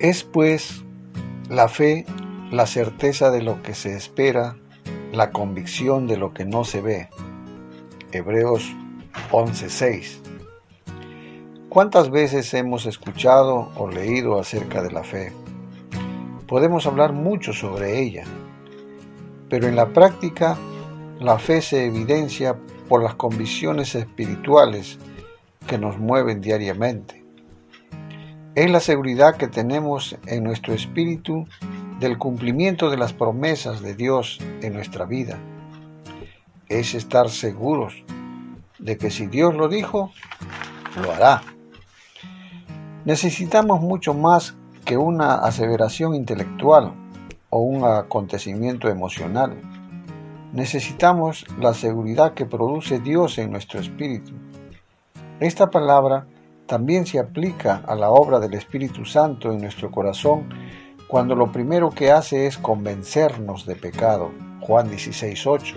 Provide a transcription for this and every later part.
Es pues la fe la certeza de lo que se espera, la convicción de lo que no se ve. Hebreos 11:6. ¿Cuántas veces hemos escuchado o leído acerca de la fe? Podemos hablar mucho sobre ella, pero en la práctica la fe se evidencia por las convicciones espirituales que nos mueven diariamente. Es la seguridad que tenemos en nuestro espíritu del cumplimiento de las promesas de Dios en nuestra vida. Es estar seguros de que si Dios lo dijo, lo hará. Necesitamos mucho más que una aseveración intelectual o un acontecimiento emocional. Necesitamos la seguridad que produce Dios en nuestro espíritu. Esta palabra también se aplica a la obra del Espíritu Santo en nuestro corazón cuando lo primero que hace es convencernos de pecado. Juan 16.8.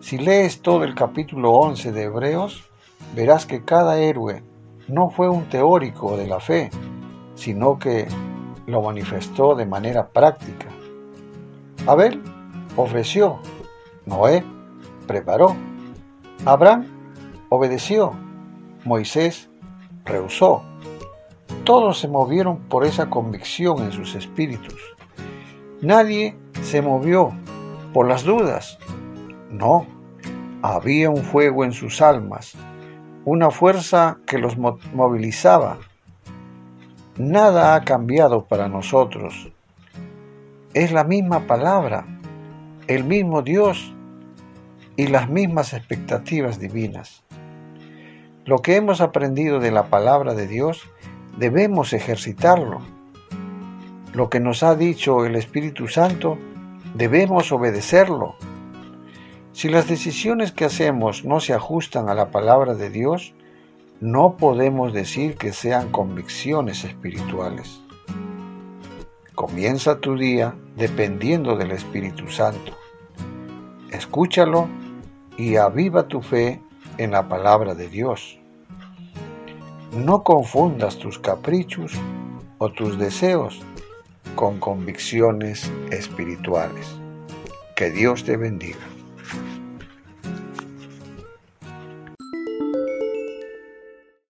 Si lees todo el capítulo 11 de Hebreos, verás que cada héroe no fue un teórico de la fe, sino que lo manifestó de manera práctica. Abel ofreció, Noé preparó, Abraham obedeció, Moisés rehusó. Todos se movieron por esa convicción en sus espíritus. Nadie se movió por las dudas. No, había un fuego en sus almas, una fuerza que los movilizaba. Nada ha cambiado para nosotros. Es la misma palabra, el mismo Dios y las mismas expectativas divinas. Lo que hemos aprendido de la palabra de Dios debemos ejercitarlo. Lo que nos ha dicho el Espíritu Santo, debemos obedecerlo. Si las decisiones que hacemos no se ajustan a la palabra de Dios, no podemos decir que sean convicciones espirituales. Comienza tu día dependiendo del Espíritu Santo. Escúchalo y aviva tu fe en la palabra de Dios. No confundas tus caprichos o tus deseos con convicciones espirituales. Que Dios te bendiga.